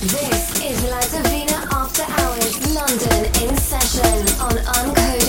This is La Divina After Hours London in session on Uncool.